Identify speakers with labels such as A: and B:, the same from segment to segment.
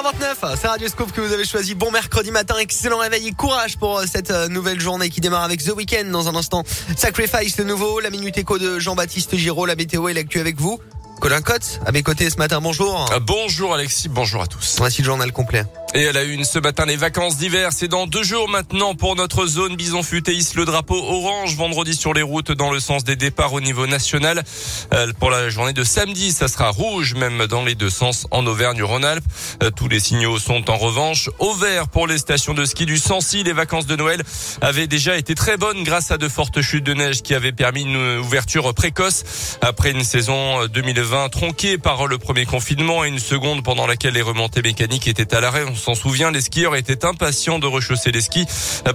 A: 7h29, c'est Radio Scoop que vous avez choisi. Bon mercredi matin, excellent réveil courage pour euh, cette euh, nouvelle journée qui démarre avec The Weeknd dans un instant. Sacrifice de nouveau, la minute écho de Jean-Baptiste Giraud, la météo et l'actu avec vous. Colin Cotte, à mes côtés ce matin, bonjour.
B: Ah, bonjour Alexis, bonjour à tous.
A: Voici le journal complet.
B: Et à la une ce matin, les vacances d'hiver, c'est dans deux jours maintenant pour notre zone Bison Futé hisse le drapeau orange vendredi sur les routes dans le sens des départs au niveau national. Euh, pour la journée de samedi, ça sera rouge même dans les deux sens en Auvergne-Rhône-Alpes. Euh, tous les signaux sont en revanche au vert pour les stations de ski du Sancy. Les vacances de Noël avaient déjà été très bonnes grâce à de fortes chutes de neige qui avaient permis une ouverture précoce après une saison 2020 tronquée par le premier confinement et une seconde pendant laquelle les remontées mécaniques étaient à l'arrêt s'en souvient, les skieurs étaient impatients de rechausser les skis.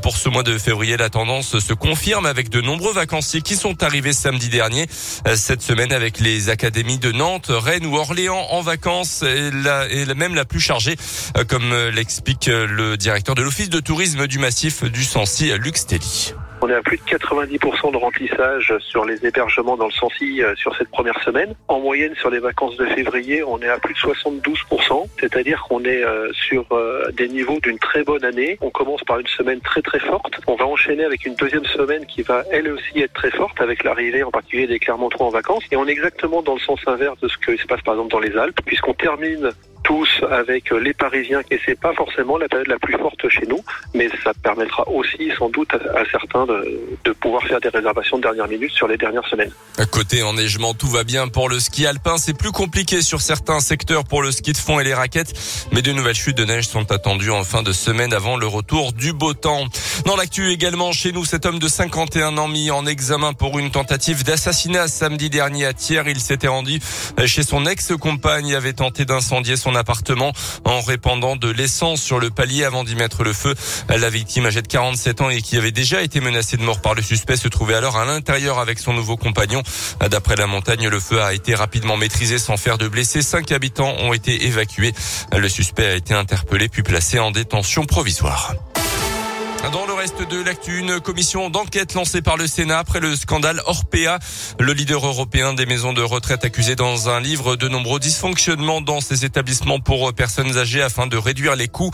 B: Pour ce mois de février, la tendance se confirme avec de nombreux vacanciers qui sont arrivés samedi dernier. Cette semaine avec les académies de Nantes, Rennes ou Orléans en vacances et, la, même la plus chargée, comme l'explique le directeur de l'office de tourisme du massif du Sancy, Luc Stelly.
C: On est à plus de 90% de remplissage sur les hébergements dans le Sancy euh, sur cette première semaine. En moyenne, sur les vacances de février, on est à plus de 72%, c'est-à-dire qu'on est euh, sur euh, des niveaux d'une très bonne année. On commence par une semaine très très forte. On va enchaîner avec une deuxième semaine qui va elle aussi être très forte avec l'arrivée en particulier des Clermontois en vacances. Et on est exactement dans le sens inverse de ce qui se passe par exemple dans les Alpes, puisqu'on termine tous avec les Parisiens et c'est pas forcément la période la plus forte chez nous, mais ça permettra aussi sans doute à, certains de, de, pouvoir faire des réservations de dernière minute sur les dernières semaines.
B: À côté enneigement, tout va bien pour le ski alpin. C'est plus compliqué sur certains secteurs pour le ski de fond et les raquettes, mais de nouvelles chutes de neige sont attendues en fin de semaine avant le retour du beau temps. Dans l'actu également chez nous, cet homme de 51 ans mis en examen pour une tentative d'assassinat samedi dernier à Thiers. Il s'était rendu chez son ex-compagne, avait tenté d'incendier son appartement en répandant de l'essence sur le palier avant d'y mettre le feu. La victime âgée de 47 ans et qui avait déjà été menacée de mort par le suspect se trouvait alors à l'intérieur avec son nouveau compagnon. D'après la montagne, le feu a été rapidement maîtrisé sans faire de blessés. Cinq habitants ont été évacués. Le suspect a été interpellé puis placé en détention provisoire. Dans le reste de l'actu, une commission d'enquête lancée par le Sénat après le scandale Orpea. Le leader européen des maisons de retraite accusé dans un livre de nombreux dysfonctionnements dans ces établissements pour personnes âgées afin de réduire les coûts.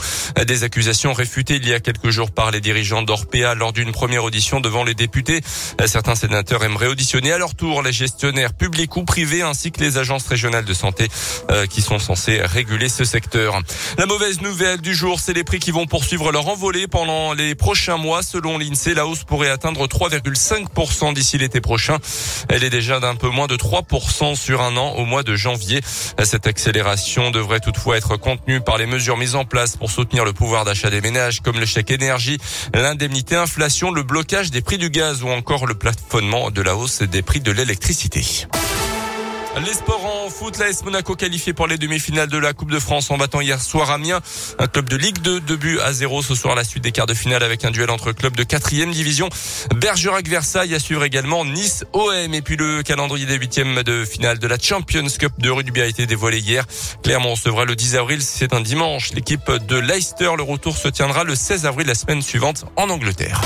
B: Des accusations réfutées il y a quelques jours par les dirigeants d'Orpea lors d'une première audition devant les députés. Certains sénateurs aimeraient auditionner à leur tour les gestionnaires publics ou privés ainsi que les agences régionales de santé euh, qui sont censées réguler ce secteur. La mauvaise nouvelle du jour, c'est les prix qui vont poursuivre leur envolée pendant les prochains mois. Selon l'INSEE, la hausse pourrait atteindre 3,5% d'ici l'été prochain. Elle est déjà d'un peu moins de 3% sur un an au mois de janvier. Cette accélération devrait toutefois être contenue par les mesures mises en place pour soutenir le pouvoir d'achat des ménages comme le chèque énergie, l'indemnité inflation, le blocage des prix du gaz ou encore le plafonnement de la hausse des prix de l'électricité. Les sports en foot, l'AS Monaco qualifié pour les demi-finales de la Coupe de France en battant hier soir Amiens, un club de Ligue 2, 2 buts à 0 ce soir la suite des quarts de finale avec un duel entre clubs de quatrième division. Bergerac-Versailles à suivre également Nice OM et puis le calendrier des huitièmes de finale de la Champions Cup de rugby a été dévoilé hier. Clermont recevra le 10 avril, c'est un dimanche. L'équipe de Leicester, le retour se tiendra le 16 avril la semaine suivante en Angleterre.